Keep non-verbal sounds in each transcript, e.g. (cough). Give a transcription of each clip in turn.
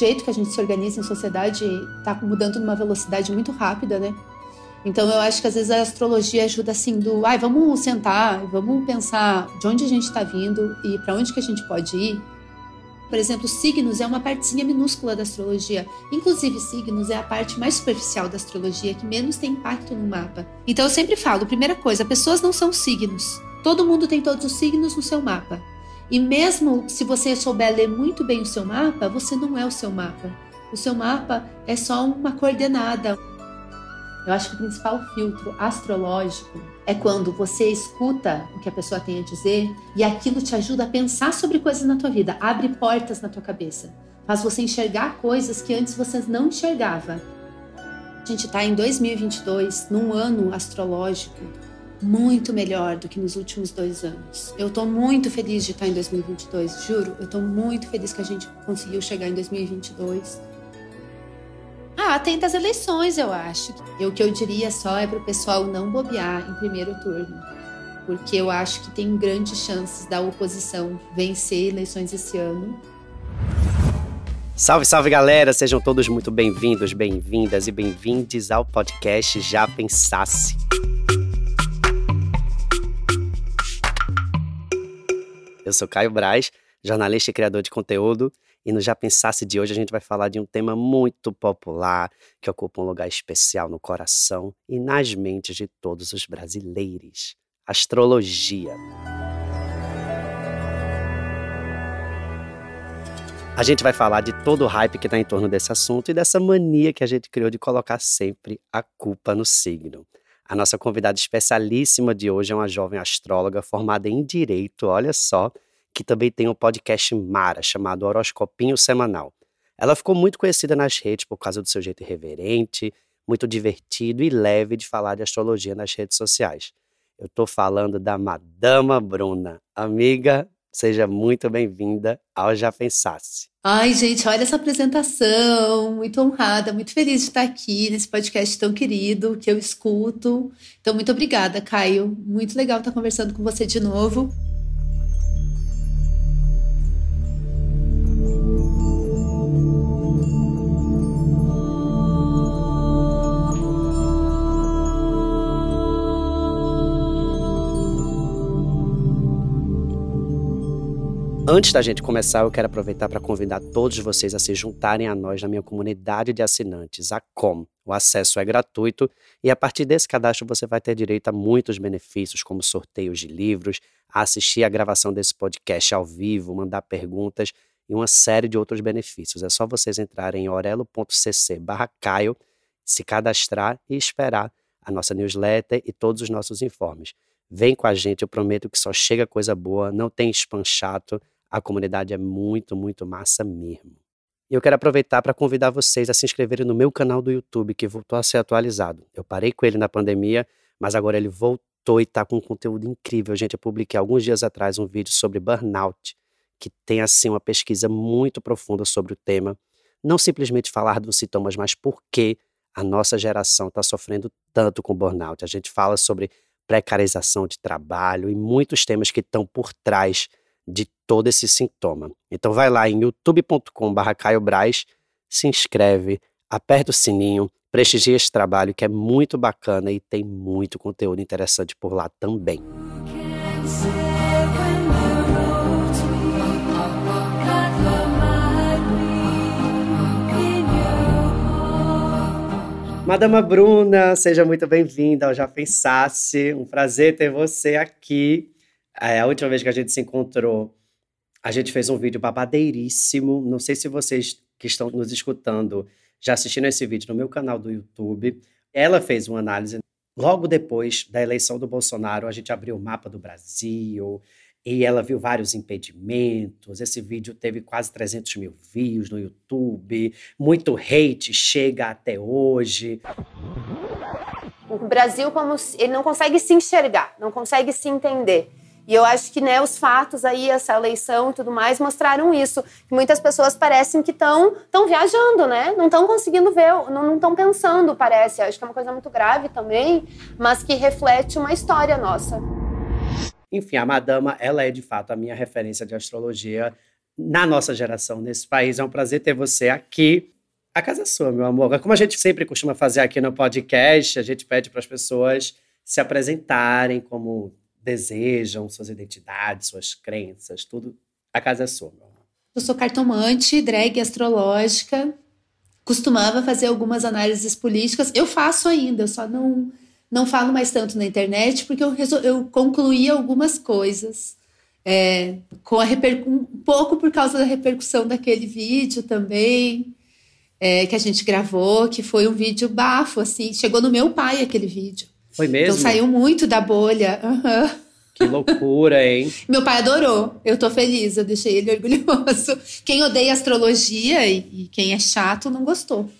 jeito que a gente se organiza em sociedade está mudando numa velocidade muito rápida, né? Então eu acho que às vezes a astrologia ajuda assim do, ai, vamos sentar, vamos pensar de onde a gente está vindo e para onde que a gente pode ir. Por exemplo, signos é uma partezinha minúscula da astrologia. Inclusive, signos é a parte mais superficial da astrologia, que menos tem impacto no mapa. Então eu sempre falo, primeira coisa, pessoas não são signos. Todo mundo tem todos os signos no seu mapa. E mesmo se você souber ler muito bem o seu mapa, você não é o seu mapa. O seu mapa é só uma coordenada, eu acho que o principal filtro astrológico é quando você escuta o que a pessoa tem a dizer e aquilo te ajuda a pensar sobre coisas na tua vida, abre portas na tua cabeça, faz você enxergar coisas que antes você não enxergava. A gente está em 2022, num ano astrológico muito melhor do que nos últimos dois anos. Eu estou muito feliz de estar em 2022, juro. Eu estou muito feliz que a gente conseguiu chegar em 2022 ah, tem das eleições, eu acho. E o que eu diria só é para o pessoal não bobear em primeiro turno. Porque eu acho que tem grandes chances da oposição vencer eleições esse ano. Salve, salve galera! Sejam todos muito bem-vindos, bem-vindas e bem-vindes ao podcast Já Pensasse. Eu sou Caio Braz, jornalista e criador de conteúdo, e no Já Pensasse de hoje a gente vai falar de um tema muito popular que ocupa um lugar especial no coração e nas mentes de todos os brasileiros: astrologia. A gente vai falar de todo o hype que está em torno desse assunto e dessa mania que a gente criou de colocar sempre a culpa no signo. A nossa convidada especialíssima de hoje é uma jovem astróloga formada em Direito, olha só, que também tem um podcast Mara, chamado Horoscopinho Semanal. Ela ficou muito conhecida nas redes por causa do seu jeito irreverente, muito divertido e leve de falar de astrologia nas redes sociais. Eu estou falando da Madama Bruna. Amiga, seja muito bem-vinda ao Já Pensasse. Ai, gente, olha essa apresentação. Muito honrada, muito feliz de estar aqui nesse podcast tão querido que eu escuto. Então, muito obrigada, Caio. Muito legal estar conversando com você de novo. Antes da gente começar, eu quero aproveitar para convidar todos vocês a se juntarem a nós na minha comunidade de assinantes, a Com. O acesso é gratuito e a partir desse cadastro você vai ter direito a muitos benefícios, como sorteios de livros, assistir a gravação desse podcast ao vivo, mandar perguntas e uma série de outros benefícios. É só vocês entrarem em orelo.cc caio, se cadastrar e esperar a nossa newsletter e todos os nossos informes. Vem com a gente, eu prometo que só chega coisa boa, não tem spam chato, a comunidade é muito, muito massa mesmo. E eu quero aproveitar para convidar vocês a se inscreverem no meu canal do YouTube, que voltou a ser atualizado. Eu parei com ele na pandemia, mas agora ele voltou e está com um conteúdo incrível. Gente, eu publiquei alguns dias atrás um vídeo sobre burnout, que tem assim uma pesquisa muito profunda sobre o tema. Não simplesmente falar dos sintomas, mas por que a nossa geração está sofrendo tanto com burnout. A gente fala sobre precarização de trabalho e muitos temas que estão por trás de todo esse sintoma. Então vai lá em youtube.com.br caiobraz, se inscreve, aperta o sininho, prestigia esse trabalho que é muito bacana e tem muito conteúdo interessante por lá também. Madama Bruna, seja muito bem-vinda ao Já Pensasse. Um prazer ter você aqui. É, a última vez que a gente se encontrou, a gente fez um vídeo babadeiríssimo. Não sei se vocês que estão nos escutando já assistiram esse vídeo no meu canal do YouTube. Ela fez uma análise. Logo depois da eleição do Bolsonaro, a gente abriu o mapa do Brasil, e ela viu vários impedimentos. Esse vídeo teve quase 300 mil views no YouTube, muito hate chega até hoje. O Brasil, como ele não consegue se enxergar, não consegue se entender. E eu acho que né, os fatos aí, essa eleição e tudo mais, mostraram isso. Que muitas pessoas parecem que estão viajando, né? Não estão conseguindo ver, não estão pensando, parece. Acho que é uma coisa muito grave também, mas que reflete uma história nossa. Enfim, a Madama, ela é de fato a minha referência de astrologia na nossa geração, nesse país. É um prazer ter você aqui. A casa é sua, meu amor. Como a gente sempre costuma fazer aqui no podcast, a gente pede para as pessoas se apresentarem como desejam, suas identidades, suas crenças, tudo. A casa é sua, meu amor. Eu sou cartomante, drag astrológica, costumava fazer algumas análises políticas. Eu faço ainda, eu só não, não falo mais tanto na internet, porque eu, resol... eu concluí algumas coisas. É, com a reper... um pouco por causa da repercussão daquele vídeo também é, que a gente gravou, que foi um vídeo bafo, assim, chegou no meu pai aquele vídeo. Foi mesmo? Então saiu muito da bolha. Uhum. Que loucura, hein? (laughs) Meu pai adorou. Eu tô feliz, eu deixei ele (laughs) orgulhoso. Quem odeia astrologia e, e quem é chato não gostou.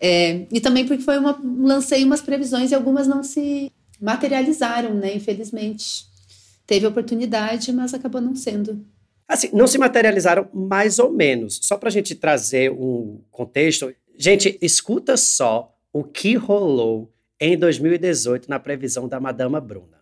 É, e também porque foi uma, lancei umas previsões e algumas não se materializaram, né? Infelizmente. Teve oportunidade, mas acabou não sendo. Assim, não se materializaram mais ou menos. Só para a gente trazer um contexto. Gente, escuta só o que rolou em 2018 na previsão da Madama Bruna.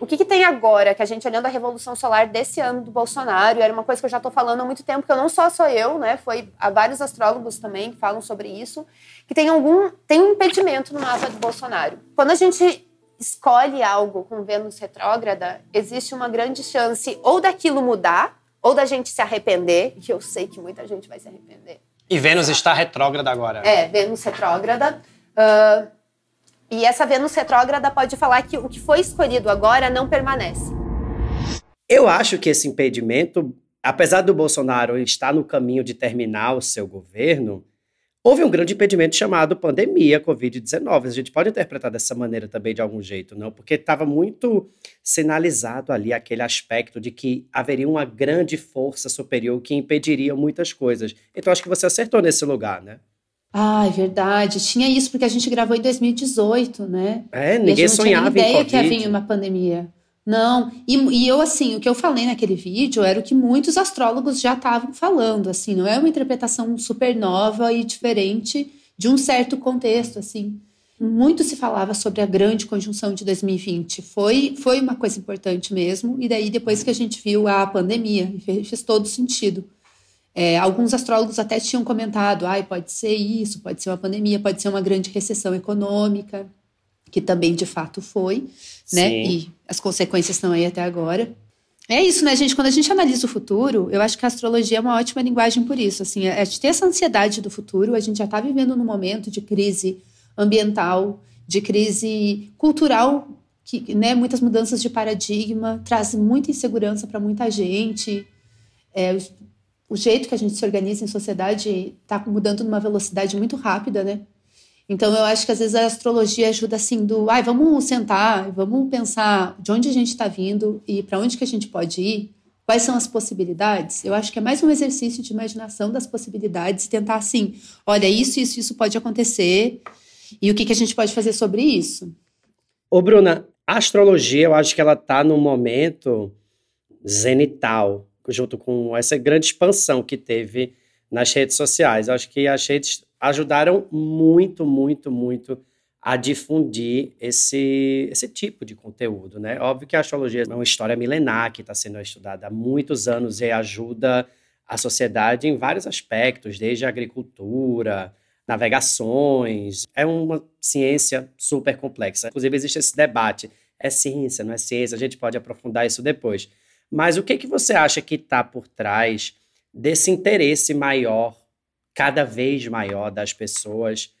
O que, que, tem agora, que a gente olhando a Revolução Solar desse ano do Bolsonaro, era uma coisa que eu já estou falando há muito tempo, que eu não só sou eu, né? Foi há vários astrólogos também que falam sobre isso, que tem algum tem um impedimento no mapa do Bolsonaro. Quando a gente escolhe algo com Vênus retrógrada, existe uma grande chance ou daquilo mudar, ou da gente se arrepender, e eu sei que muita gente vai se arrepender. E Vênus está retrógrada agora. É, Vênus retrógrada. Uh, e essa Vênus retrógrada pode falar que o que foi escolhido agora não permanece. Eu acho que esse impedimento, apesar do Bolsonaro estar no caminho de terminar o seu governo, houve um grande impedimento chamado pandemia, Covid-19. A gente pode interpretar dessa maneira também de algum jeito, não? Porque estava muito sinalizado ali aquele aspecto de que haveria uma grande força superior que impediria muitas coisas. Então acho que você acertou nesse lugar, né? Ah, é verdade. Tinha isso, porque a gente gravou em 2018, né? É, ninguém e sonhava tinha ideia que havia uma pandemia. Não, e, e, eu, assim, o que eu falei naquele vídeo era o que muitos astrólogos já estavam falando, assim, não é uma interpretação super nova e diferente de um certo contexto, assim. Muito se falava sobre a grande conjunção de 2020, foi, foi uma coisa importante mesmo, e daí depois que a gente viu a pandemia, fez todo sentido. É, alguns astrólogos até tinham comentado, ah, pode ser isso, pode ser uma pandemia, pode ser uma grande recessão econômica, que também de fato foi, né? Sim. E as consequências estão aí até agora. É isso, né, gente? Quando a gente analisa o futuro, eu acho que a astrologia é uma ótima linguagem por isso. Assim, a gente tem essa ansiedade do futuro, a gente já está vivendo num momento de crise ambiental, de crise cultural, que, né, muitas mudanças de paradigma, traz muita insegurança para muita gente. É, o jeito que a gente se organiza em sociedade está mudando numa velocidade muito rápida, né? Então eu acho que às vezes a astrologia ajuda assim do, ai, vamos sentar, vamos pensar de onde a gente está vindo e para onde que a gente pode ir, quais são as possibilidades. Eu acho que é mais um exercício de imaginação das possibilidades e tentar assim, olha, isso, isso, isso pode acontecer e o que que a gente pode fazer sobre isso. Ô Bruna, a astrologia, eu acho que ela está num momento zenital, junto com essa grande expansão que teve nas redes sociais. Eu acho que as redes ajudaram muito, muito, muito a difundir esse, esse tipo de conteúdo, né? Óbvio que a astrologia é uma história milenar que está sendo estudada há muitos anos e ajuda a sociedade em vários aspectos, desde a agricultura, navegações. É uma ciência super complexa. Inclusive, existe esse debate: é ciência, não é ciência? A gente pode aprofundar isso depois. Mas o que, que você acha que está por trás desse interesse maior, cada vez maior, das pessoas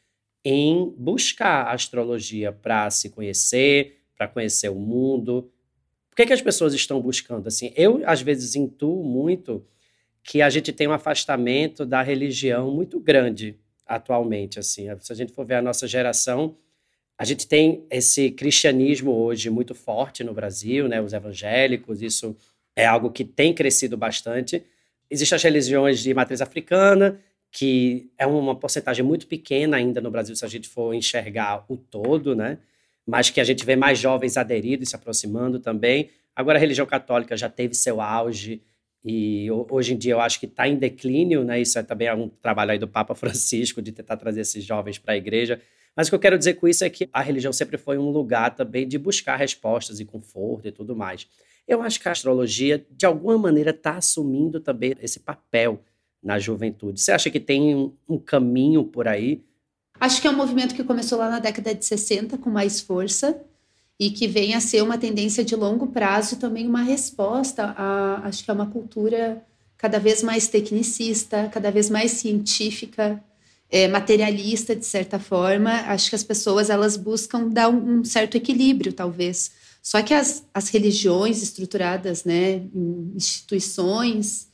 em buscar a astrologia para se conhecer, para conhecer o mundo? Por que, que as pessoas estão buscando? Assim, eu, às vezes, intuo muito que a gente tem um afastamento da religião muito grande atualmente. Assim, se a gente for ver a nossa geração, a gente tem esse cristianismo hoje muito forte no Brasil, né? Os evangélicos, isso é algo que tem crescido bastante. Existem as religiões de matriz africana, que é uma porcentagem muito pequena ainda no Brasil, se a gente for enxergar o todo, né? Mas que a gente vê mais jovens aderindo e se aproximando também. Agora, a religião católica já teve seu auge e hoje em dia eu acho que está em declínio, né? Isso é também um trabalho aí do Papa (laughs) Francisco de tentar trazer esses jovens para a igreja. Mas o que eu quero dizer com isso é que a religião sempre foi um lugar também de buscar respostas e conforto e tudo mais. Eu acho que a astrologia, de alguma maneira, está assumindo também esse papel na juventude. Você acha que tem um, um caminho por aí? Acho que é um movimento que começou lá na década de 60 com mais força e que vem a ser uma tendência de longo prazo e também uma resposta a, acho que é uma cultura cada vez mais tecnicista, cada vez mais científica, é, materialista de certa forma. Acho que as pessoas elas buscam dar um, um certo equilíbrio, talvez. Só que as, as religiões estruturadas, né, em instituições,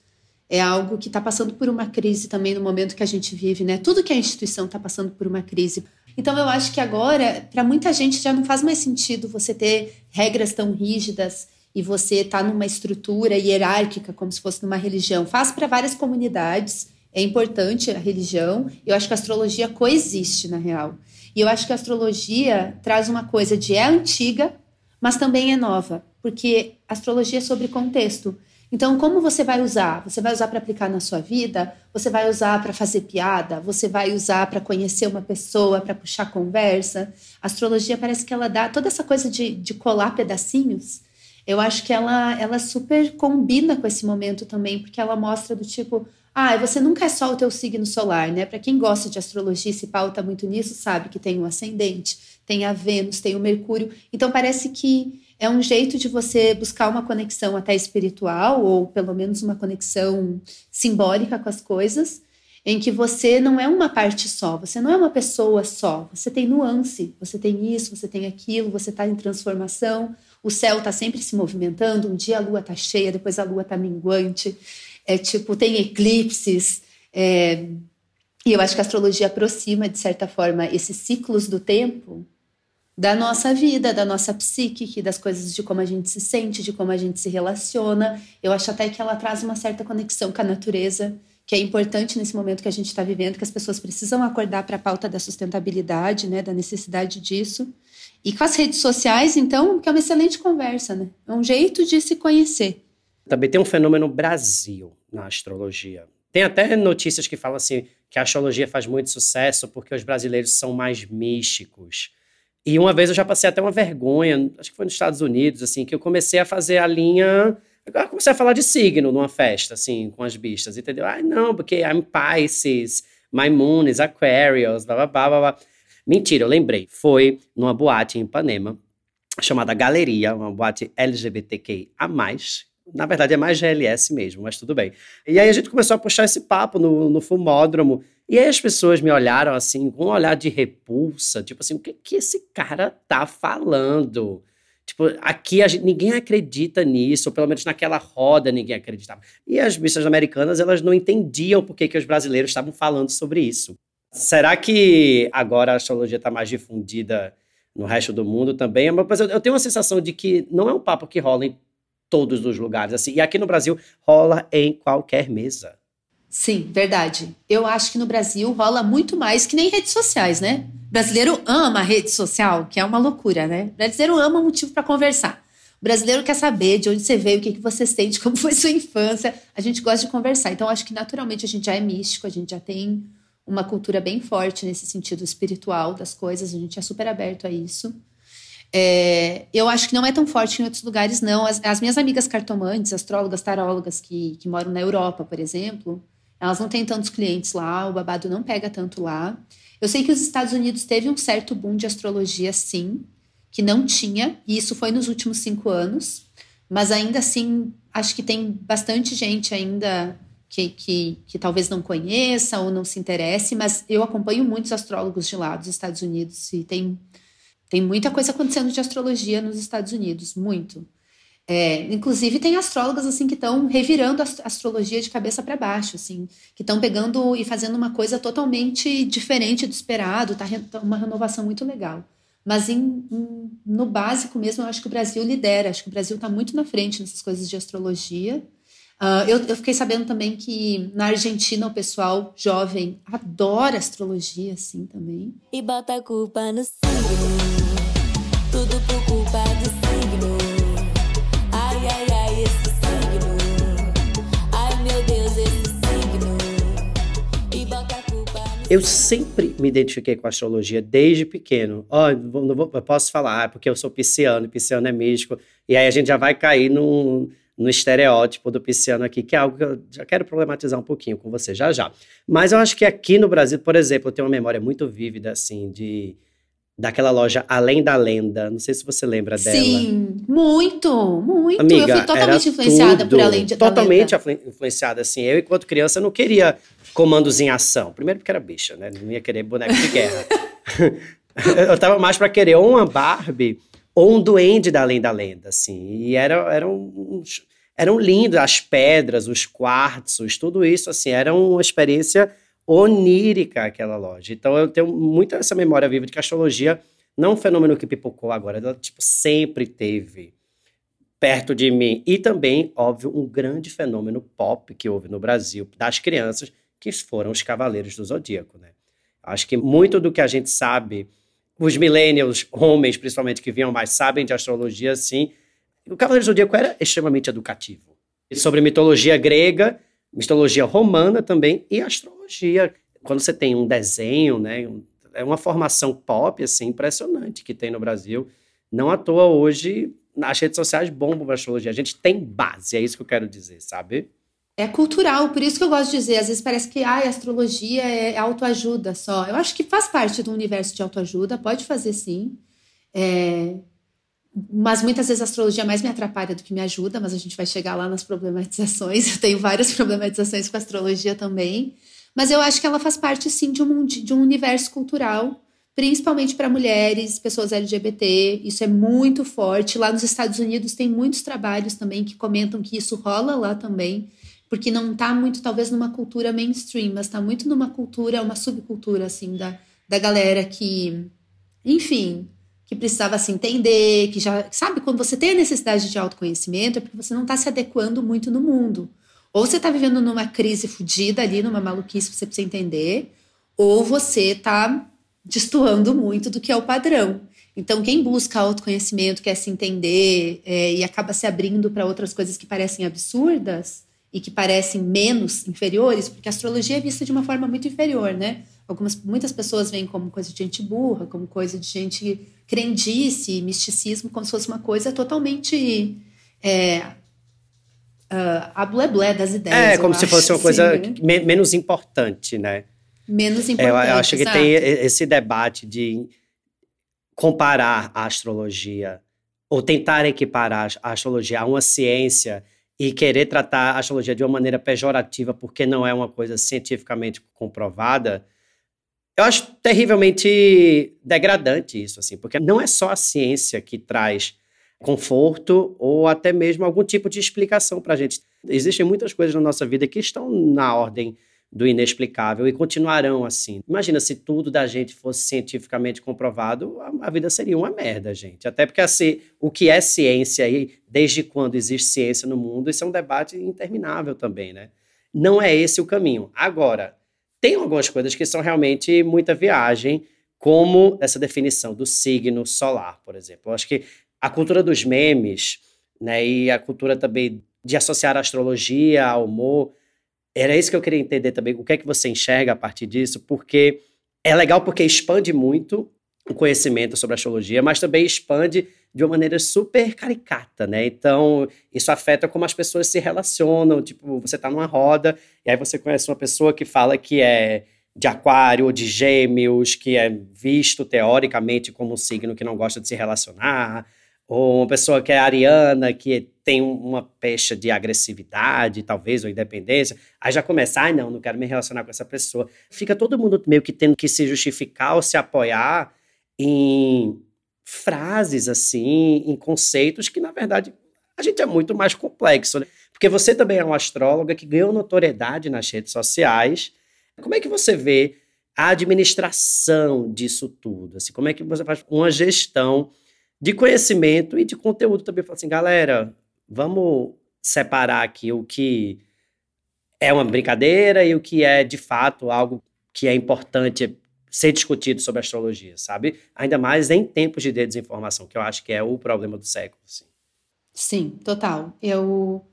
é algo que está passando por uma crise também no momento que a gente vive, né? Tudo que é instituição está passando por uma crise. Então eu acho que agora, para muita gente, já não faz mais sentido você ter regras tão rígidas e você estar tá numa estrutura hierárquica, como se fosse numa religião. Faz para várias comunidades, é importante a religião. Eu acho que a astrologia coexiste, na real. E eu acho que a astrologia traz uma coisa de é antiga, mas também é nova, porque astrologia é sobre contexto. Então, como você vai usar? Você vai usar para aplicar na sua vida? Você vai usar para fazer piada? Você vai usar para conhecer uma pessoa, para puxar conversa? A astrologia parece que ela dá toda essa coisa de, de colar pedacinhos. Eu acho que ela, ela super combina com esse momento também, porque ela mostra do tipo, ah, você nunca é só o teu signo solar, né? Para quem gosta de astrologia e se pauta muito nisso, sabe que tem o ascendente, tem a Vênus, tem o Mercúrio. Então parece que é um jeito de você buscar uma conexão até espiritual, ou pelo menos uma conexão simbólica com as coisas, em que você não é uma parte só, você não é uma pessoa só, você tem nuance, você tem isso, você tem aquilo, você está em transformação, o céu está sempre se movimentando, um dia a lua está cheia, depois a lua está minguante, é tipo, tem eclipses, é, e eu acho que a astrologia aproxima, de certa forma, esses ciclos do tempo da nossa vida, da nossa psique, das coisas de como a gente se sente, de como a gente se relaciona. Eu acho até que ela traz uma certa conexão com a natureza, que é importante nesse momento que a gente está vivendo, que as pessoas precisam acordar para a pauta da sustentabilidade, né, da necessidade disso. E com as redes sociais, então, que é uma excelente conversa, né? É um jeito de se conhecer. Também tem um fenômeno Brasil na astrologia. Tem até notícias que falam assim que a astrologia faz muito sucesso porque os brasileiros são mais místicos. E uma vez eu já passei até uma vergonha, acho que foi nos Estados Unidos, assim, que eu comecei a fazer a linha. Agora comecei a falar de signo numa festa, assim, com as bichas, entendeu? Ah, não, porque I'm Pisces, my moon is Aquarius, blá, blá, blá, blá. Mentira, eu lembrei. Foi numa boate em Ipanema, chamada Galeria, uma boate LGBTQIA+, na verdade, é mais GLS mesmo, mas tudo bem. E aí a gente começou a puxar esse papo no, no fumódromo. E aí as pessoas me olharam assim, com um olhar de repulsa, tipo assim, o que que esse cara tá falando? Tipo, aqui gente, ninguém acredita nisso, ou pelo menos naquela roda ninguém acreditava. E as bichas americanas, elas não entendiam por que, que os brasileiros estavam falando sobre isso. Será que agora a astrologia está mais difundida no resto do mundo também? Mas eu, eu tenho uma sensação de que não é um papo que rola em todos os lugares. Assim. E aqui no Brasil rola em qualquer mesa. Sim, verdade. Eu acho que no Brasil rola muito mais que nem redes sociais, né? O brasileiro ama a rede social, que é uma loucura, né? O brasileiro ama motivo para conversar. O brasileiro quer saber de onde você veio, o que, que você sente, (laughs) como foi sua infância. A gente gosta de conversar. Então, acho que naturalmente a gente já é místico, a gente já tem uma cultura bem forte nesse sentido espiritual das coisas, a gente é super aberto a isso. É, eu acho que não é tão forte em outros lugares, não. As, as minhas amigas cartomantes, astrólogas, tarólogas que, que moram na Europa, por exemplo, elas não têm tantos clientes lá, o babado não pega tanto lá. Eu sei que os Estados Unidos teve um certo boom de astrologia, sim, que não tinha, e isso foi nos últimos cinco anos, mas ainda assim, acho que tem bastante gente ainda que, que, que talvez não conheça ou não se interesse, mas eu acompanho muitos astrólogos de lá dos Estados Unidos e tem tem muita coisa acontecendo de astrologia nos Estados Unidos, muito. É, inclusive tem astrólogas assim que estão revirando a astrologia de cabeça para baixo, assim, que estão pegando e fazendo uma coisa totalmente diferente do esperado, tá, tá uma renovação muito legal. Mas em, em, no básico mesmo, eu acho que o Brasil lidera, acho que o Brasil está muito na frente nessas coisas de astrologia. Uh, eu, eu, fiquei sabendo também que na Argentina o pessoal jovem adora astrologia, assim, também. E bota a culpa no signo. Tudo por culpa do signo. Ai, ai, ai, esse signo. Ai, meu Deus, esse signo. E bota a culpa no Eu sempre me identifiquei com astrologia desde pequeno. Ó, oh, eu posso falar, ah, porque eu sou pisciano, pisciano é místico. E aí a gente já vai cair no, no estereótipo do pisciano aqui, que é algo que eu já quero problematizar um pouquinho com você já já. Mas eu acho que aqui no Brasil, por exemplo, eu tenho uma memória muito vívida, assim, de daquela loja Além da Lenda. Não sei se você lembra dela. Sim, muito, muito. Amiga, eu fui totalmente influenciada tudo, por Além da Totalmente influenciada, assim. Eu, enquanto criança, não queria comandos em ação. Primeiro porque era bicha, né? Não ia querer boneco de guerra. (laughs) eu tava mais para querer ou uma Barbie ou um duende da Além da Lenda, assim. E era, eram, uns, eram lindos as pedras, os quartzos, tudo isso, assim. Era uma experiência onírica aquela loja. Então eu tenho muita essa memória viva de que a astrologia não é um fenômeno que pipocou agora, ela tipo, sempre teve perto de mim. E também, óbvio, um grande fenômeno pop que houve no Brasil das crianças, que foram os Cavaleiros do Zodíaco, né? Acho que muito do que a gente sabe, os millennials, homens principalmente que vinham mais, sabem de astrologia, assim. O Cavaleiro do Zodíaco era extremamente educativo. Sobre mitologia grega, mitologia romana também e astrologia. Quando você tem um desenho, né, é uma formação pop assim impressionante que tem no Brasil. Não à toa hoje as redes sociais bombam a astrologia. A gente tem base, é isso que eu quero dizer, sabe? É cultural, por isso que eu gosto de dizer. Às vezes parece que ah, a astrologia é autoajuda só. Eu acho que faz parte do universo de autoajuda, pode fazer sim. É... Mas muitas vezes a astrologia mais me atrapalha do que me ajuda, mas a gente vai chegar lá nas problematizações. (laughs) Eu tenho várias problematizações com a astrologia também. Mas eu acho que ela faz parte, sim, de um, de um universo cultural, principalmente para mulheres, pessoas LGBT. Isso é muito forte. Lá nos Estados Unidos tem muitos trabalhos também que comentam que isso rola lá também porque não está muito, talvez, numa cultura mainstream, mas está muito numa cultura, uma subcultura, assim, da, da galera que, enfim, que precisava se entender, que já, sabe, quando você tem a necessidade de autoconhecimento, é porque você não está se adequando muito no mundo. Ou você está vivendo numa crise fodida ali, numa maluquice você precisa entender, ou você está destoando muito do que é o padrão. Então, quem busca autoconhecimento, quer se entender é, e acaba se abrindo para outras coisas que parecem absurdas, e que parecem menos inferiores, porque a astrologia é vista de uma forma muito inferior, né? Algumas, muitas pessoas veem como coisa de gente burra, como coisa de gente crendice, misticismo, como se fosse uma coisa totalmente é, uh, a blé das ideias. É, como se fosse uma coisa né? menos importante, né? Menos importante. É, eu acho que exato. tem esse debate de comparar a astrologia ou tentar equiparar a astrologia a uma ciência e querer tratar a astrologia de uma maneira pejorativa porque não é uma coisa cientificamente comprovada, eu acho terrivelmente degradante isso, assim, porque não é só a ciência que traz conforto ou até mesmo algum tipo de explicação para a gente. Existem muitas coisas na nossa vida que estão na ordem do inexplicável e continuarão assim. Imagina se tudo da gente fosse cientificamente comprovado, a, a, vida seria uma merda, gente. Até porque assim, o que é ciência e desde quando existe ciência no mundo, isso é um debate interminável também, né? Não é esse o caminho. Agora, tem algumas coisas que são realmente muita viagem, como essa definição do signo solar, por exemplo. Eu acho que a cultura dos memes, né, e a cultura também de associar a astrologia ao humor, era isso que eu queria entender também. O que é que você enxerga a partir disso? Porque é legal porque expande muito o conhecimento sobre astrologia, mas também expande de uma maneira super caricata, né? Então, isso afeta como as pessoas se relacionam. Tipo, você tá numa roda e aí você conhece uma pessoa que fala que é de aquário ou de gêmeos, que é visto teoricamente como um signo que não gosta de se relacionar ou uma pessoa que é ariana, que tem uma pecha de agressividade, talvez, ou independência, aí já começa, ai ah, não, não quero me relacionar com essa pessoa. Fica todo mundo meio que tendo que se justificar ou se apoiar em frases, assim, em conceitos que, na verdade, a gente é muito mais complexo, né? Porque você também é uma astróloga que ganhou notoriedade nas redes sociais. Como é que você vê a administração disso tudo? Assim, como é que você faz uma gestão de conhecimento e de conteúdo também. Falar assim, galera, vamos separar aqui o que é uma brincadeira e o que é de fato algo que é importante ser discutido sobre astrologia, sabe? Ainda mais em tempos de desinformação, que eu acho que é o problema do século. Sim, sim total. Eu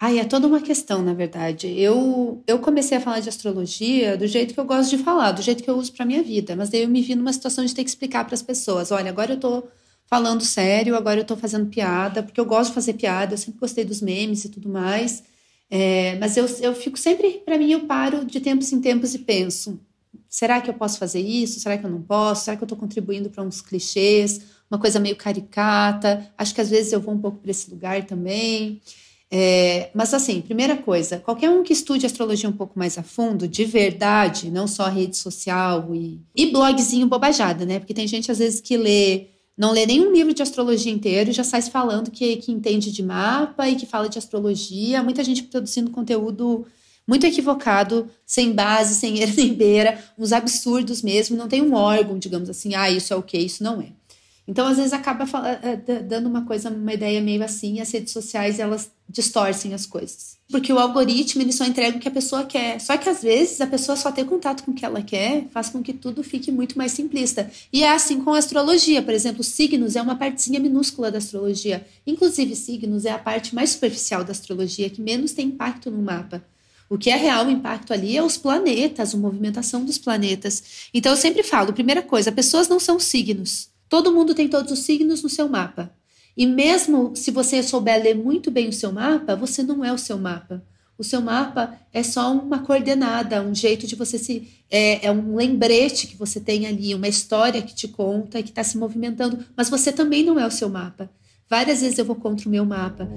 Ai, é toda uma questão, na verdade. Eu, eu comecei a falar de astrologia do jeito que eu gosto de falar, do jeito que eu uso para minha vida. Mas daí eu me vi numa situação de ter que explicar para as pessoas: olha, agora eu tô falando sério, agora eu tô fazendo piada, porque eu gosto de fazer piada, eu sempre gostei dos memes e tudo mais. É, mas eu, eu fico sempre, para mim, eu paro de tempos em tempos e penso: será que eu posso fazer isso? Será que eu não posso? Será que eu estou contribuindo para uns clichês? Uma coisa meio caricata? Acho que às vezes eu vou um pouco para esse lugar também. É, mas assim, primeira coisa, qualquer um que estude astrologia um pouco mais a fundo, de verdade, não só rede social e, e blogzinho bobajada, né? Porque tem gente às vezes que lê, não lê nenhum livro de astrologia inteiro e já sai falando que, que entende de mapa e que fala de astrologia. Muita gente produzindo conteúdo muito equivocado, sem base, sem (laughs) era nem beira, uns absurdos mesmo, não tem um órgão, digamos assim, ah, isso é o que, isso não é. Então, às vezes, acaba eh, dando uma coisa, uma ideia meio assim, e as redes sociais, elas distorcem as coisas. Porque o algoritmo, ele só entrega o que a pessoa quer. Só que, às vezes, a pessoa só ter contato com o que ela quer faz com que tudo fique muito mais simplista. E é assim com a astrologia. Por exemplo, signos é uma partezinha minúscula da astrologia. Inclusive, signos é a parte mais superficial da astrologia, que menos tem impacto no mapa. O que é real o impacto ali é os planetas, a movimentação dos planetas. Então, eu sempre falo, primeira coisa, pessoas não são signos. Todo mundo tem todos os signos no seu mapa. E mesmo se você souber ler muito bem o seu mapa, você não é o seu mapa. O seu mapa é só uma coordenada, um jeito de você se. É, é um lembrete que você tem ali, uma história que te conta, que está se movimentando, mas você também não é o seu mapa. Várias vezes eu vou contra o meu mapa.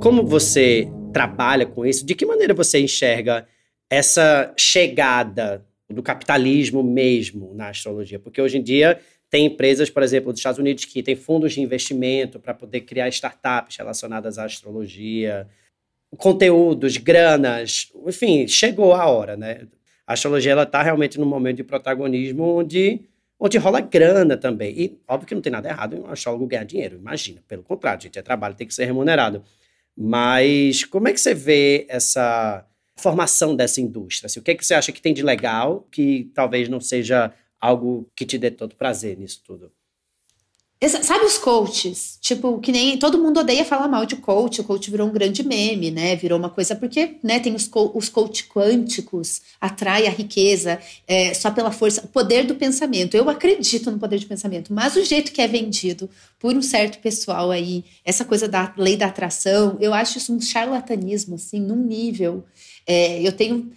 Como você trabalha com isso, de que maneira você enxerga essa chegada do capitalismo mesmo na astrologia? Porque hoje em dia tem empresas, por exemplo, dos Estados Unidos que têm fundos de investimento para poder criar startups relacionadas à astrologia, conteúdos, granas, enfim, chegou a hora, né? A astrologia ela está realmente num momento de protagonismo onde onde rola grana também. E óbvio que não tem nada errado em um astrólogo ganhar dinheiro, imagina. Pelo contrário, gente, é trabalho, tem que ser remunerado. Mas como é que você vê essa formação dessa indústria? Assim, o que, é que você acha que tem de legal que talvez não seja algo que te dê todo prazer nisso tudo? Sabe os coaches? Tipo, que nem todo mundo odeia falar mal de coach. O coach virou um grande meme, né? Virou uma coisa porque, né? Tem os, co os coach quânticos, atrai a riqueza é, só pela força, o poder do pensamento. Eu acredito no poder de pensamento, mas o jeito que é vendido por um certo pessoal aí, essa coisa da lei da atração, eu acho isso um charlatanismo, assim, num nível. É, eu tenho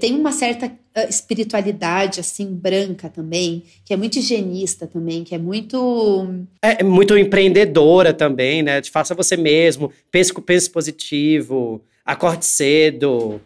tem uma certa ah, espiritualidade assim branca também, que é muito higienista também, que é muito é, é muito empreendedora também, né? De faça você mesmo, pense com pense positivo, acorde cedo.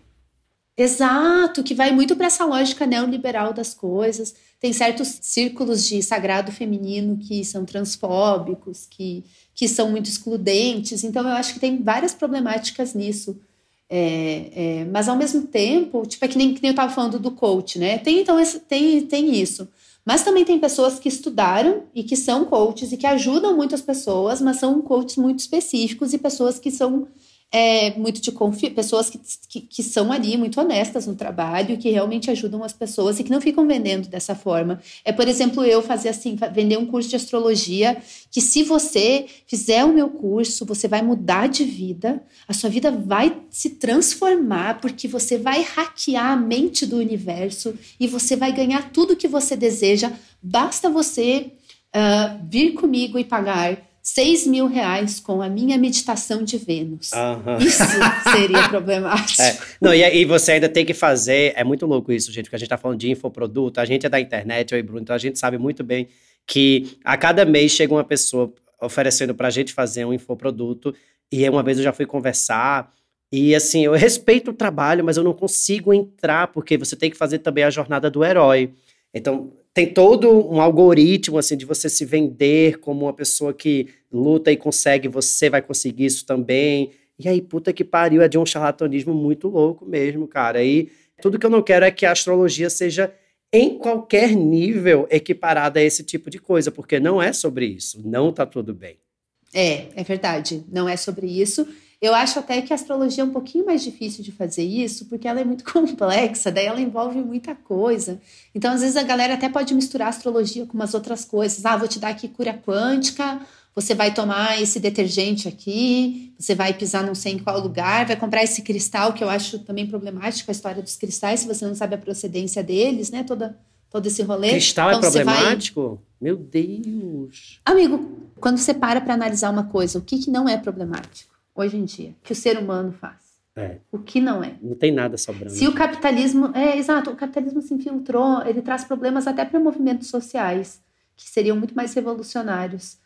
Exato, que vai muito para essa lógica neoliberal das coisas. Tem certos círculos de sagrado feminino que são transfóbicos, que, que são muito excludentes. Então, eu acho que tem várias problemáticas nisso. É, é, mas ao mesmo tempo, tipo, é que nem, que nem eu estava falando do coach, né? Tem então esse, tem, tem isso. Mas também tem pessoas que estudaram e que são coaches e que ajudam muitas pessoas, mas são coaches muito específicos e pessoas que são é, muito de confiança, pessoas que, que, que, são ali muito honestas no trabalho que realmente ajudam as pessoas e que não ficam vendendo dessa forma. É, por exemplo, eu fazer assim, vender um curso de astrologia que se você fizer o meu curso, você vai mudar de vida, a sua vida vai se transformar porque você vai hackear a mente do universo e você vai ganhar tudo que você deseja. Basta você uh, vir comigo e pagar 6 mil reais com a minha meditação de Vênus. Uhum. Isso (laughs) seria problemático. É. Não, e aí você ainda tem que fazer. É muito louco isso, gente, porque a gente tá falando de infoproduto, a gente é da internet, eu e Bruno, então a gente sabe muito bem que a cada mês chega uma pessoa oferecendo pra gente fazer um infoproduto. E uma vez eu já fui conversar. E assim, eu respeito o trabalho, mas eu não consigo entrar, porque você tem que fazer também a jornada do herói. Então, tem todo um algoritmo assim de você se vender como uma pessoa que luta e consegue, você vai conseguir isso também. E aí, puta que pariu, é de um charlatanismo muito louco mesmo, cara. E tudo que eu não quero é que a astrologia seja em qualquer nível equiparada a esse tipo de coisa, porque não é sobre isso, não tá tudo bem. É, é verdade, não é sobre isso. Eu acho até que a astrologia é um pouquinho mais difícil de fazer isso, porque ela é muito (laughs) complexa, daí ela envolve muita coisa. Então, às vezes, a galera até pode misturar astrologia com umas outras coisas. Ah, vou te dar aqui cura quântica, você vai tomar esse detergente aqui, você vai pisar não sei em qual lugar, vai comprar esse cristal, que eu acho também problemático a história dos cristais, se você não sabe a procedência deles, né? Toda, todo esse rolê. Cristal é Então, vai- problemático? Meu Deus. Amigo, quando você para para analisar uma coisa, o que, que não é problemático hoje em dia, que o ser humano faz? É, O que não é? não tem nada sobrando. Se o capitalismo. É, exato, o capitalismo se infiltrou, ele traz problemas até para movimentos sociais, que seriam muito mais revolucionários.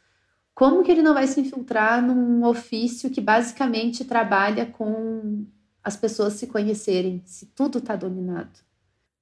Como que ele não vai se infiltrar num ofício que basicamente trabalha com as pessoas se conhecerem, se tudo está dominado?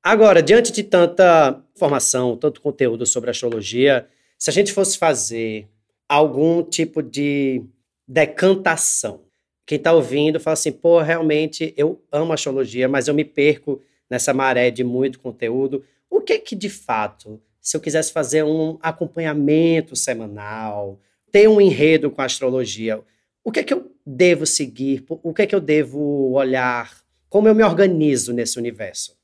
Agora, diante de tanta informação, tanto conteúdo sobre astrologia, se a gente fosse fazer algum tipo de decantação, quem está ouvindo fala assim, pô, realmente eu amo astrologia, mas eu me perco nessa maré de muito conteúdo. O que que de fato, se eu quisesse fazer um acompanhamento semanal, ter um enredo com a astrologia, o que é que eu devo seguir? O que é que eu devo olhar? Como eu me organizo nesse universo?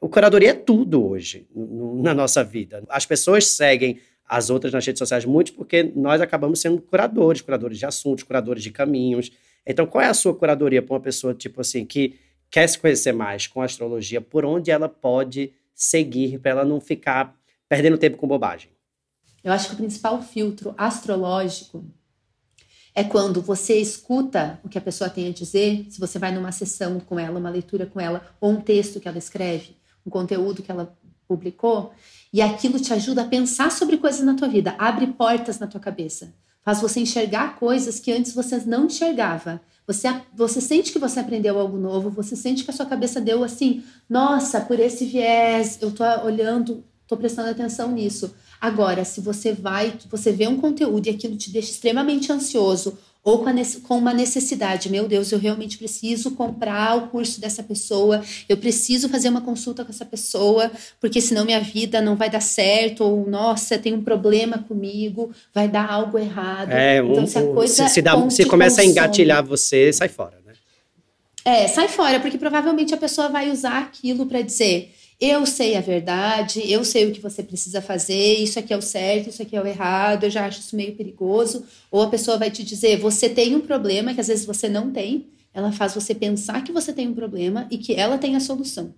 O curadoria é tudo hoje na nossa vida. As pessoas seguem as outras nas redes sociais muito porque nós acabamos sendo curadores, curadores de assuntos, curadores de caminhos. Então, qual é a sua curadoria para uma pessoa tipo assim que quer se conhecer mais com a astrologia? Por onde ela pode seguir para ela não ficar perdendo tempo com bobagem? Eu acho que o principal filtro astrológico é quando você escuta o que a pessoa tem a dizer, se você vai numa sessão com ela, uma leitura com ela, ou um texto que ela escreve, um conteúdo que ela publicou, e aquilo te ajuda a pensar sobre coisas na tua vida, abre portas na tua cabeça, faz você enxergar coisas que antes você não enxergava. Você, você sente que você aprendeu algo novo, você sente que a sua cabeça deu assim, nossa, por esse viés, eu tô olhando, tô prestando atenção nisso. Agora, se você vai, você vê um conteúdo e aquilo te deixa extremamente ansioso ou com, a com uma necessidade, meu Deus, eu realmente preciso comprar o curso dessa pessoa, eu preciso fazer uma consulta com essa pessoa, porque senão minha vida não vai dar certo, ou nossa, tem um problema comigo, vai dar algo errado. É, um- então, se a um- coisa se, dá- se começa a consome- engatilhar você, sai fora, né? é, sai fora, porque provavelmente a pessoa vai usar aquilo para dizer: eu sei a verdade, eu sei o que você precisa fazer, isso aqui é o certo, isso aqui é o errado, eu já acho isso meio perigoso. Ou a pessoa vai te dizer: você tem um problema que às vezes você não tem. Ela faz você pensar que você tem um problema e que ela tem a solução.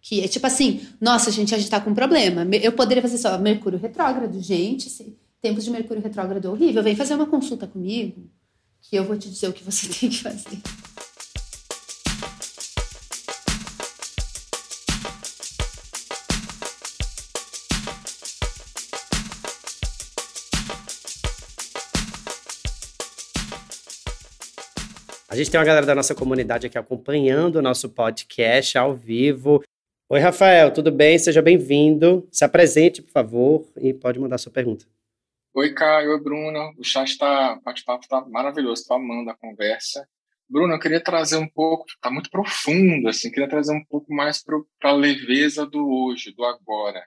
Que é tipo assim: nossa, gente, a gente tá com um problema. Eu poderia fazer só Mercúrio retrógrado, gente. Tempos de Mercúrio retrógrado é horrível. Vem fazer uma consulta comigo, que eu vou te dizer o que você (laughs) tem que fazer. Gente tem uma galera da nossa comunidade aqui acompanhando o nosso podcast ao vivo. Oi, Rafael, tudo bem? Seja bem-vindo. Se apresente, por favor, e pode mandar sua pergunta. Oi, Caio, oi, Bruna. O chat está, o bate-papo está maravilhoso, estou amando a conversa. Bruna, eu queria trazer um pouco, está muito profundo, assim, queria trazer um pouco mais para a leveza do hoje, do agora.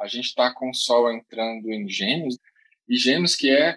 A gente está com o Sol entrando em Gêmeos, e Gêmeos que é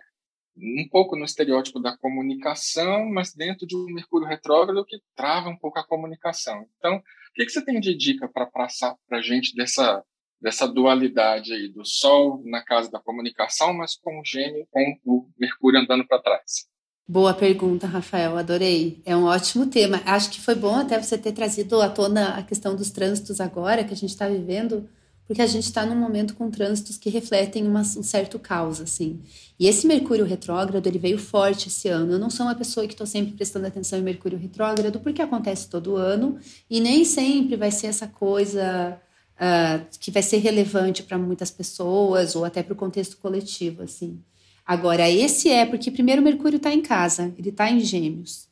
um pouco no estereótipo da comunicação, mas dentro de um Mercúrio retrógrado que trava um pouco a comunicação. Então, o que, que você tem de dica para passar para a gente dessa dessa dualidade aí do Sol na casa da comunicação, mas com o Gêmeo, com o Mercúrio andando para trás. Boa pergunta, Rafael. Adorei. É um ótimo tema. Acho que foi bom até você ter trazido à tona a questão dos trânsitos agora que a gente está vivendo, porque a gente está num momento com trânsitos que refletem uma, um certo caos, assim. E esse Mercúrio retrógrado, ele veio forte esse ano. Eu não sou uma pessoa que estou sempre prestando atenção em Mercúrio retrógrado, porque acontece todo ano e nem sempre vai ser essa coisa uh, que vai ser relevante para muitas pessoas ou até para o contexto coletivo, assim. Agora, esse é porque, primeiro, Mercúrio está em casa, ele está em Gêmeos.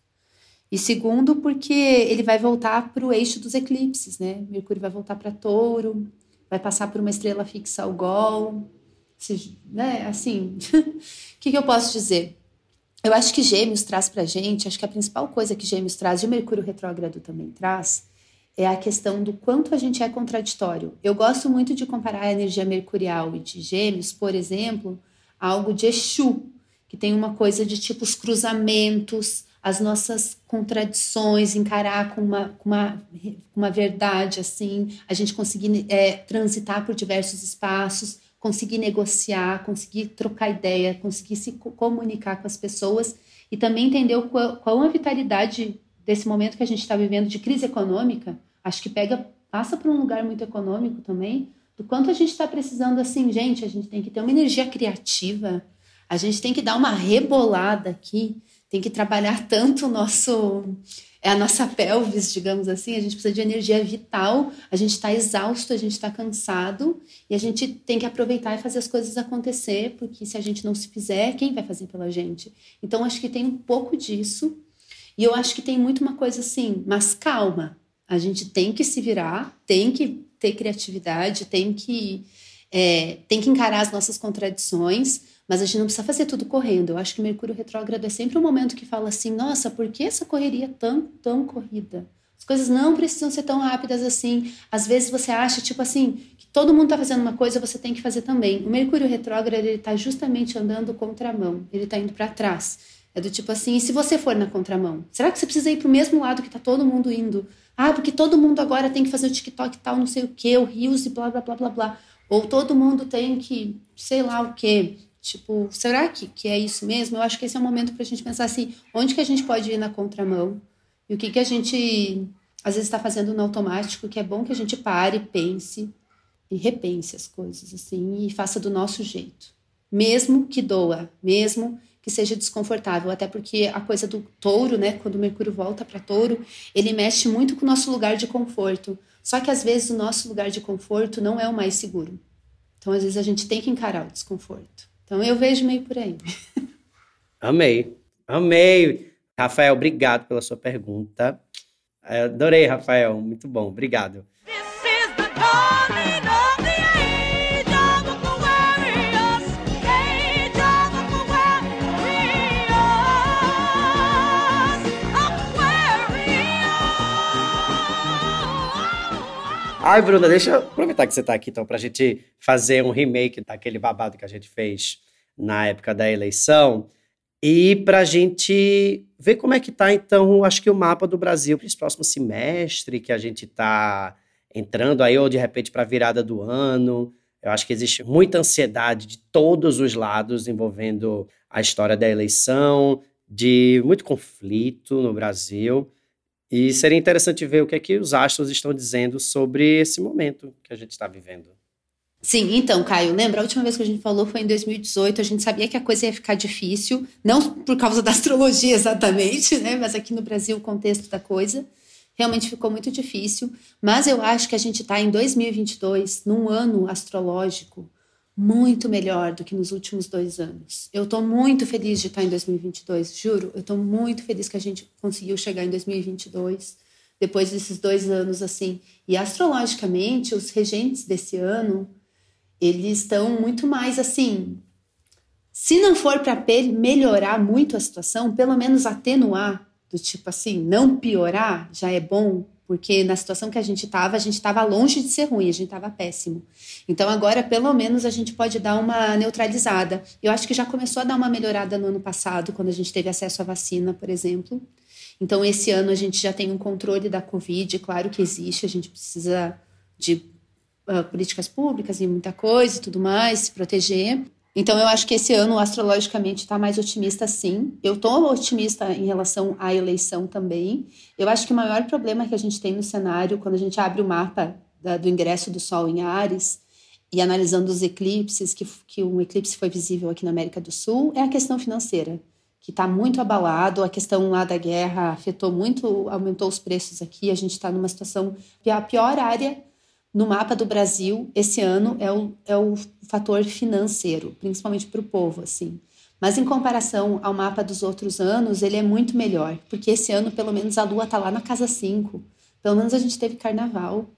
E segundo, porque ele vai voltar para o eixo dos eclipses, né? Mercúrio vai voltar para Touro, vai passar por uma estrela fixa ao Gol. Né? Assim, o (laughs) que, que eu posso dizer? Eu acho que Gêmeos traz para gente, acho que a principal coisa que Gêmeos traz, e o Mercúrio retrógrado também traz, é a questão do quanto a gente é contraditório. Eu gosto muito de comparar a energia mercurial e de Gêmeos, por exemplo, a algo de Exu, que tem uma coisa de tipo os cruzamentos, as nossas contradições, encarar com uma, com uma, uma verdade, assim, a gente conseguir é, transitar por diversos espaços, conseguir negociar, conseguir trocar ideia, conseguir se comunicar com as pessoas e também entender qual, qual a vitalidade desse momento que a gente está vivendo de crise econômica. Acho que pega, passa por um lugar muito econômico também, do quanto a gente está precisando, assim, gente, a gente tem que ter uma energia criativa, a gente tem que dar uma rebolada aqui, tem que trabalhar tanto o nosso é a nossa pelvis, digamos assim, a gente precisa de energia vital, a gente está exausto, a gente está cansado e a gente tem que aproveitar e fazer as coisas acontecer, porque se a gente não se fizer, quem vai fazer pela gente? Então, acho que tem um pouco disso e eu acho que tem muito uma coisa assim, mas calma, a gente tem que se virar, tem que ter criatividade, tem que, é, tem que encarar as nossas contradições, mas a gente não precisa fazer tudo correndo. Eu acho que Mercúrio retrógrado é sempre um momento que fala assim: nossa, por que essa correria é tão, tão corrida? As coisas não precisam ser tão rápidas assim. Às vezes você acha, tipo assim, que todo mundo está fazendo uma coisa, você tem que fazer também. O Mercúrio retrógrado, ele está justamente andando contramão, ele está indo para trás. É do tipo assim, e se você for na contramão? Será que você precisa ir para o mesmo lado que está todo mundo indo? Ah, porque todo mundo agora tem que fazer o TikTok e tal, não sei o que, o Rios e blá, blá, blá, blá, blá. Ou todo mundo tem que, sei lá o quê. Tipo, será que, que é isso mesmo? Eu acho que esse é o momento para a gente pensar assim, onde que a gente pode ir na contramão? E o que que a gente, às vezes, está fazendo no automático, que é bom que a gente pare, pense e repense as coisas, assim, e faça do nosso jeito. Mesmo que doa, mesmo que seja desconfortável, até porque a coisa do touro, né, quando o Mercúrio volta para touro, ele mexe muito com o nosso lugar de conforto. Só que às vezes o nosso lugar de conforto não é o mais seguro. Então, às vezes, a gente tem que encarar o desconforto. Então eu vejo meio por aí. Amei, amei. Rafael, obrigado pela sua pergunta. Adorei, Rafael. Muito bom, obrigado. Ai, Bruna, deixa eu aproveitar que você está aqui, então, para a gente fazer um remake daquele babado que a gente fez na época da eleição e para a gente ver como é que está, então, acho que o mapa do Brasil para esse próximo semestre que a gente está entrando aí, ou de repente para a virada do ano. Eu acho que existe muita ansiedade de todos os lados envolvendo a história da eleição, de muito conflito no Brasil. E seria interessante ver o que é que os astros estão dizendo sobre esse momento que a gente está vivendo. Sim, então, Caio, lembra? A última vez que a gente falou foi em 2018. A gente sabia que a coisa ia ficar difícil, não por causa da astrologia (laughs) exatamente, né? Mas aqui no Brasil, o contexto da coisa realmente ficou muito difícil. Mas eu acho que a gente está em 2022, num ano astrológico muito melhor do que nos últimos dois anos. Eu estou muito feliz de estar em 2022, juro. Eu estou muito feliz que a gente conseguiu chegar em 2022 depois desses dois anos assim. E astrologicamente, os regentes desse ano eles estão muito mais assim. Se não for para melhorar muito a situação, pelo menos atenuar, do tipo assim, não piorar, já é bom, porque na situação que a gente estava, a gente estava longe de ser ruim, a gente estava péssimo. Então agora, pelo menos, a gente pode dar uma neutralizada. Eu acho que já começou a dar uma melhorada no ano passado, quando a gente teve acesso à vacina, por exemplo. Então, esse ano a gente já tem um controle da Covid, claro que existe, a gente precisa de uh, políticas públicas e muita coisa e tudo mais, se proteger. Então, eu acho que esse ano, astrologicamente, está mais otimista, sim. Eu estou otimista em relação à eleição também. Eu acho que o maior problema que a gente tem no cenário, quando a gente abre o mapa da, do ingresso do Sol em Ares, e analisando os eclipses, que, que um eclipse foi visível aqui na América do Sul, é a questão financeira, que está muito abalado. A questão lá da guerra afetou muito, aumentou os preços aqui. A gente está numa situação, a pior área no mapa do Brasil, esse ano é o, é o fator financeiro, principalmente para o povo, assim. Mas em comparação ao mapa dos outros anos, ele é muito melhor, porque esse ano, pelo menos, a lua está lá na casa 5. Pelo menos a gente teve carnaval,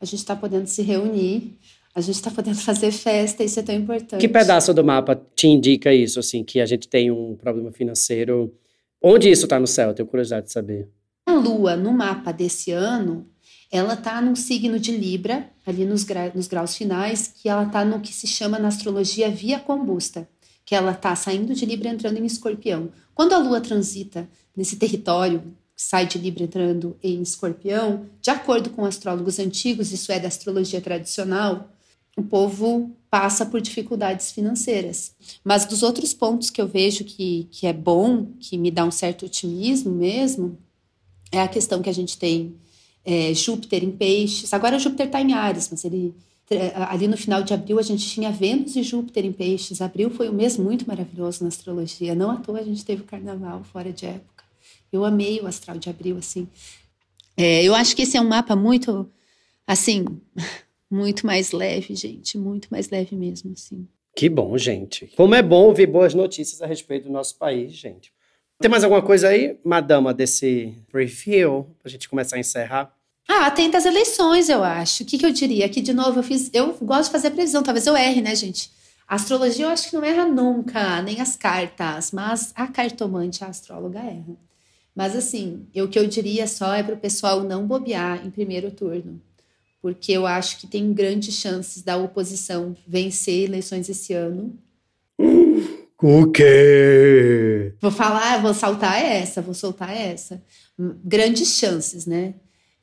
a gente está podendo se reunir, a gente está podendo (laughs) fazer festa, isso é tão importante. Que pedaço do mapa te indica isso, assim, que a gente tem um problema financeiro? Onde isso está no céu? Tenho curiosidade de saber. A lua, no mapa desse ano, ela está num signo de Libra, ali nos, gra nos graus finais, que ela está no que se chama na astrologia via combusta, que ela está saindo de Libra entrando em Escorpião. Quando a Lua transita nesse território, sai de Libra entrando em Escorpião, de acordo com astrólogos antigos, isso é da astrologia tradicional, o povo passa por dificuldades financeiras. Mas dos outros pontos que eu vejo que, que é bom, que me dá um certo otimismo mesmo, é a questão que a gente tem é, Júpiter em peixes. Agora Júpiter está em Ares, mas ele ali no final de abril a gente tinha Vênus e Júpiter em peixes. Abril foi um mês muito maravilhoso na astrologia. Não à toa a gente teve o carnaval fora de época. Eu amei o astral de abril, assim. É, eu acho que esse é um mapa muito, assim, (laughs) muito mais leve, gente. Muito mais leve mesmo, assim. Que bom, gente. Como é bom ouvir boas notícias a respeito do nosso país, gente. Tem mais alguma coisa aí, madama, desse review, pra gente começar a encerrar? Ah, atenta às eleições, eu acho. O que, que eu diria? Aqui, de novo, eu fiz. Eu gosto de fazer a previsão, talvez eu erre, né, gente? A astrologia eu acho que não erra nunca, nem as cartas, mas a cartomante, a astróloga, erra. Mas assim, eu, o que eu diria só é para o pessoal não bobear em primeiro turno, porque eu acho que tem grandes chances da oposição vencer eleições esse ano. O quê? Vou falar, vou saltar essa, vou soltar essa. Grandes chances, né?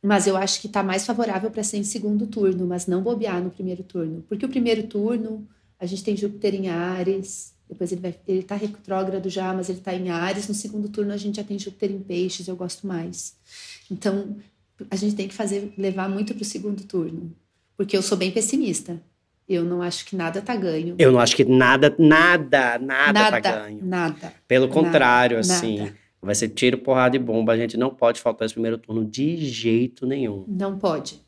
Mas eu acho que está mais favorável para ser em segundo turno, mas não bobear no primeiro turno. Porque o primeiro turno, a gente tem Júpiter em Ares, depois ele vai, ele está retrógrado já, mas ele está em Ares. No segundo turno a gente já tem Júpiter em Peixes, eu gosto mais. Então a gente tem que fazer levar muito para o segundo turno, porque eu sou bem pessimista. Eu não acho que nada tá ganho. Eu não acho que nada, nada, nada, tá nada tá ganho. Nada. Pelo contrário, nada, assim. Vai ser tiro, porrada e bomba. A gente não pode faltar esse primeiro turno de jeito nenhum. Não pode.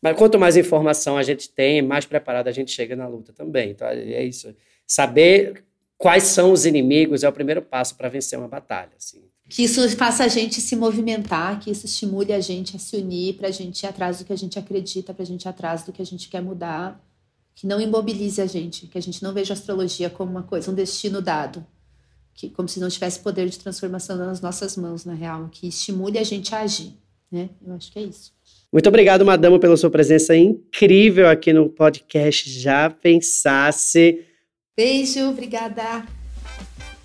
Mas quanto mais informação a gente tem, mais preparado a gente chega na luta também. Então é isso. Saber quais são os inimigos é o primeiro passo para vencer uma batalha. Assim. Que isso faça a gente se movimentar, que isso estimule a gente a se unir para a gente ir atrás do que a gente acredita, para a gente ir atrás do que a gente quer mudar. Que não imobilize a gente, que a gente não veja a astrologia como uma coisa, um destino dado que como se não tivesse poder de transformação nas nossas mãos, na real, que estimule a gente a agir, né? Eu acho que é isso. Muito obrigado, Madama, pela sua presença incrível aqui no podcast Já Pensasse. Beijo, obrigada.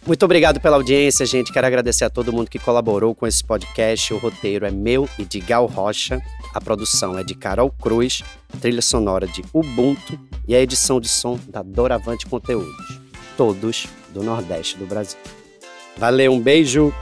Muito obrigado pela audiência, gente. Quero agradecer a todo mundo que colaborou com esse podcast. O roteiro é meu e de Gal Rocha. A produção é de Carol Cruz, trilha sonora de Ubuntu e a edição de som da Doravante Conteúdos. Todos do Nordeste do Brasil. Valeu, um beijo!